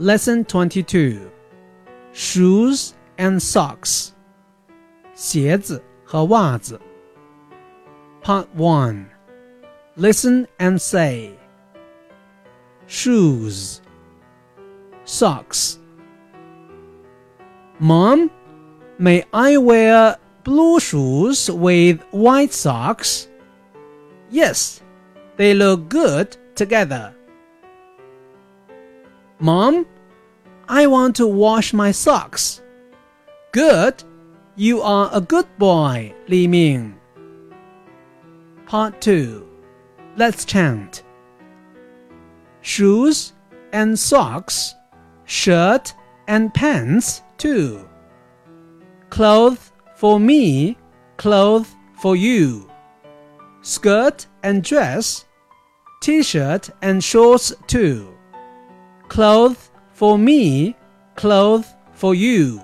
Lesson 22 Shoes and Socks 鞋子和袜子 Part 1 Listen and say Shoes Socks Mom, may I wear blue shoes with white socks? Yes, they look good together. Mom, I want to wash my socks. Good. You are a good boy, Li Ming. Part 2. Let's chant. Shoes and socks, shirt and pants too. Clothes for me, clothes for you. Skirt and dress, t-shirt and shorts too. Clothes for me, clothes for you.